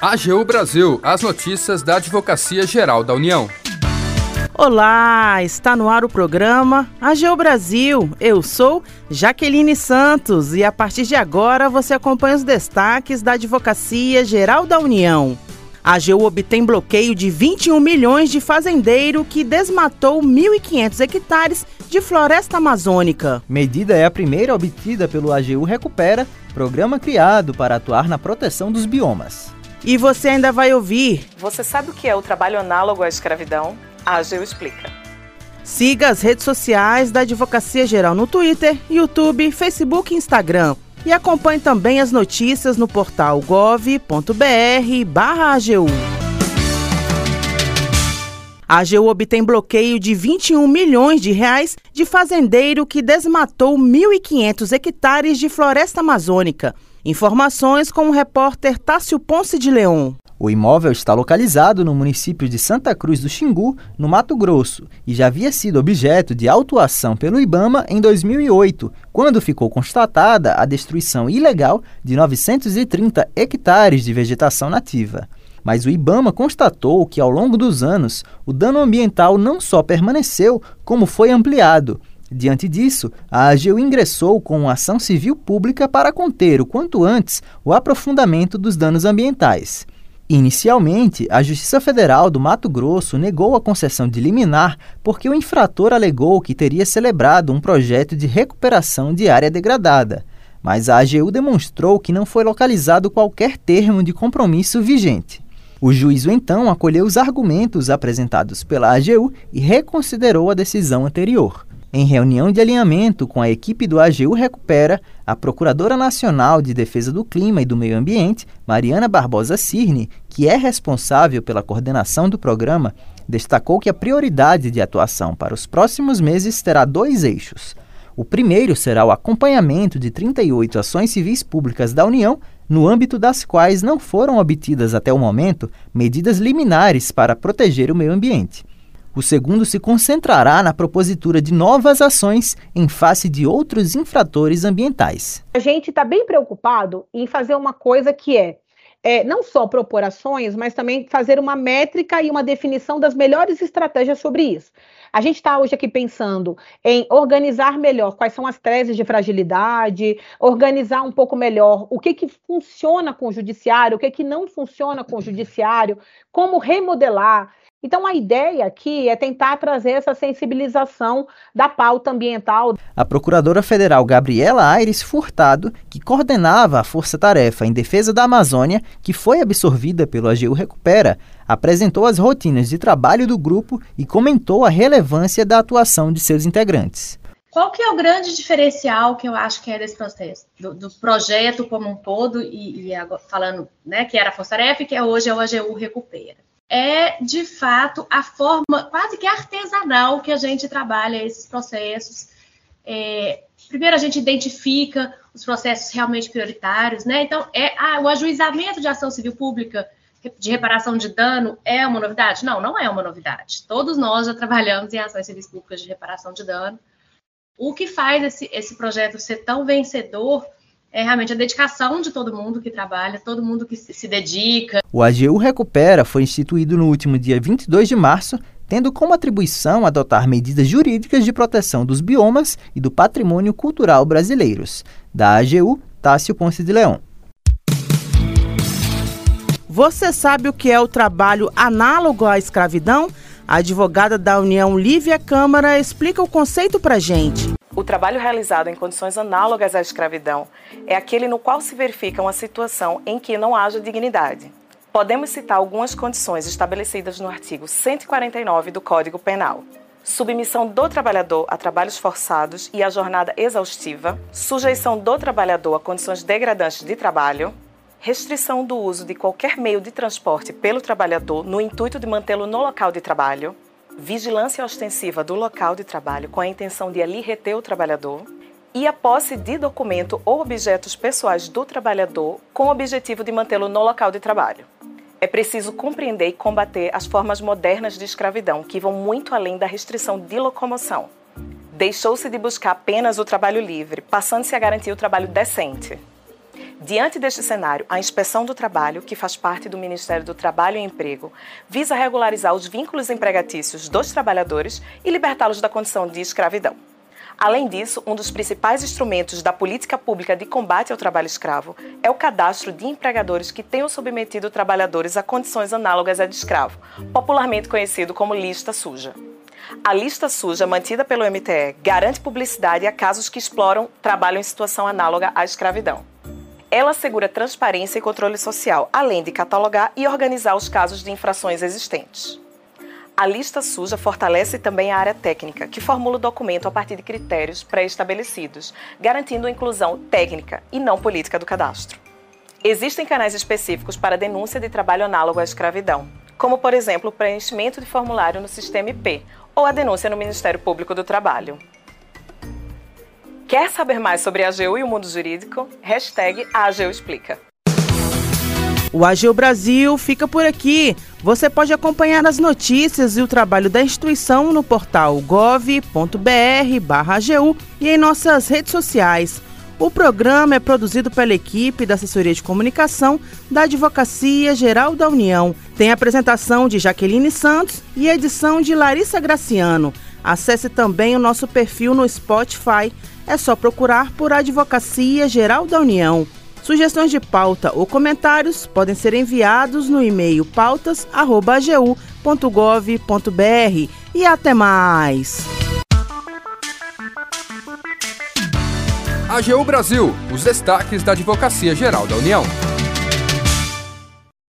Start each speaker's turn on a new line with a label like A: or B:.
A: AGU Brasil, as notícias da Advocacia Geral da União.
B: Olá, está no ar o programa AGU Brasil. Eu sou Jaqueline Santos e a partir de agora você acompanha os destaques da Advocacia Geral da União. A AGU obtém bloqueio de 21 milhões de fazendeiro que desmatou 1.500 hectares de floresta amazônica.
C: Medida é a primeira obtida pelo AGU Recupera, programa criado para atuar na proteção dos biomas.
B: E você ainda vai ouvir.
D: Você sabe o que é o trabalho análogo à escravidão? A AGU explica.
B: Siga as redes sociais da Advocacia Geral no Twitter, YouTube, Facebook e Instagram. E acompanhe também as notícias no portal gov.br/agu. A AGU obtém bloqueio de 21 milhões de reais de fazendeiro que desmatou 1.500 hectares de floresta amazônica. Informações com o repórter Tássio Ponce de Leon.
C: O imóvel está localizado no município de Santa Cruz do Xingu, no Mato Grosso, e já havia sido objeto de autuação pelo IBAMA em 2008, quando ficou constatada a destruição ilegal de 930 hectares de vegetação nativa. Mas o IBAMA constatou que, ao longo dos anos, o dano ambiental não só permaneceu, como foi ampliado. Diante disso, a AGU ingressou com uma ação civil pública para conter o quanto antes o aprofundamento dos danos ambientais. Inicialmente, a Justiça Federal do Mato Grosso negou a concessão de liminar porque o infrator alegou que teria celebrado um projeto de recuperação de área degradada. Mas a AGU demonstrou que não foi localizado qualquer termo de compromisso vigente. O juízo então acolheu os argumentos apresentados pela AGU e reconsiderou a decisão anterior. Em reunião de alinhamento com a equipe do AGU Recupera, a Procuradora Nacional de Defesa do Clima e do Meio Ambiente, Mariana Barbosa Cirne, que é responsável pela coordenação do programa, destacou que a prioridade de atuação para os próximos meses terá dois eixos. O primeiro será o acompanhamento de 38 ações civis públicas da União, no âmbito das quais não foram obtidas até o momento medidas liminares para proteger o meio ambiente. O segundo se concentrará na propositura de novas ações em face de outros infratores ambientais.
E: A gente está bem preocupado em fazer uma coisa que é, é não só propor ações, mas também fazer uma métrica e uma definição das melhores estratégias sobre isso. A gente está hoje aqui pensando em organizar melhor quais são as teses de fragilidade, organizar um pouco melhor o que, que funciona com o judiciário, o que, que não funciona com o judiciário, como remodelar. Então, a ideia aqui é tentar trazer essa sensibilização da pauta ambiental.
C: A Procuradora Federal Gabriela Aires Furtado, que coordenava a força-tarefa em defesa da Amazônia, que foi absorvida pelo AGU Recupera, apresentou as rotinas de trabalho do grupo e comentou a relevância da atuação de seus integrantes.
F: Qual que é o grande diferencial que eu acho que é desse processo, do, do projeto como um todo, e, e agora, falando né, que era a Força Tarefa e que é hoje é o AGU Recupera? É de fato a forma quase que artesanal que a gente trabalha esses processos. É, primeiro a gente identifica os processos realmente prioritários, né? Então, é ah, o ajuizamento de ação civil pública de reparação de dano é uma novidade? Não, não é uma novidade. Todos nós já trabalhamos em ações civis públicas de reparação de dano. O que faz esse, esse projeto ser tão vencedor é realmente a dedicação de todo mundo que trabalha, todo mundo que se dedica.
C: O AGU Recupera foi instituído no último dia 22 de março, tendo como atribuição adotar medidas jurídicas de proteção dos biomas e do patrimônio cultural brasileiros. Da AGU, Tássio Ponce de Leão.
B: Você sabe o que é o trabalho análogo à escravidão? A advogada da União Lívia Câmara explica o conceito para gente.
D: O trabalho realizado em condições análogas à escravidão é aquele no qual se verifica uma situação em que não haja dignidade. Podemos citar algumas condições estabelecidas no artigo 149 do Código Penal. Submissão do trabalhador a trabalhos forçados e a jornada exaustiva, sujeição do trabalhador a condições degradantes de trabalho, restrição do uso de qualquer meio de transporte pelo trabalhador no intuito de mantê-lo no local de trabalho, vigilância ostensiva do local de trabalho com a intenção de ali reter o trabalhador e a posse de documento ou objetos pessoais do trabalhador com o objetivo de mantê-lo no local de trabalho. É preciso compreender e combater as formas modernas de escravidão, que vão muito além da restrição de locomoção. Deixou-se de buscar apenas o trabalho livre, passando-se a garantir o trabalho decente. Diante deste cenário, a Inspeção do Trabalho, que faz parte do Ministério do Trabalho e Emprego, visa regularizar os vínculos empregatícios dos trabalhadores e libertá-los da condição de escravidão. Além disso, um dos principais instrumentos da política pública de combate ao trabalho escravo é o cadastro de empregadores que tenham submetido trabalhadores a condições análogas à de escravo, popularmente conhecido como lista suja. A lista suja mantida pelo MTE garante publicidade a casos que exploram trabalho em situação análoga à escravidão. Ela assegura transparência e controle social, além de catalogar e organizar os casos de infrações existentes. A lista suja fortalece também a área técnica, que formula o documento a partir de critérios pré-estabelecidos, garantindo a inclusão técnica e não política do cadastro. Existem canais específicos para denúncia de trabalho análogo à escravidão, como, por exemplo, o preenchimento de formulário no sistema IP ou a denúncia no Ministério Público do Trabalho. Quer saber mais sobre a AGU e o mundo jurídico? Hashtag AGU Explica.
B: O AGU Brasil fica por aqui. Você pode acompanhar as notícias e o trabalho da instituição no portal gov.br/agu e em nossas redes sociais. O programa é produzido pela equipe da Assessoria de Comunicação da Advocacia Geral da União. Tem apresentação de Jaqueline Santos e edição de Larissa Graciano. Acesse também o nosso perfil no Spotify. É só procurar por Advocacia Geral da União. Sugestões de pauta ou comentários podem ser enviados no e-mail pautas.agu.gov.br. E até mais!
A: AGU Brasil, os destaques da Advocacia Geral da União.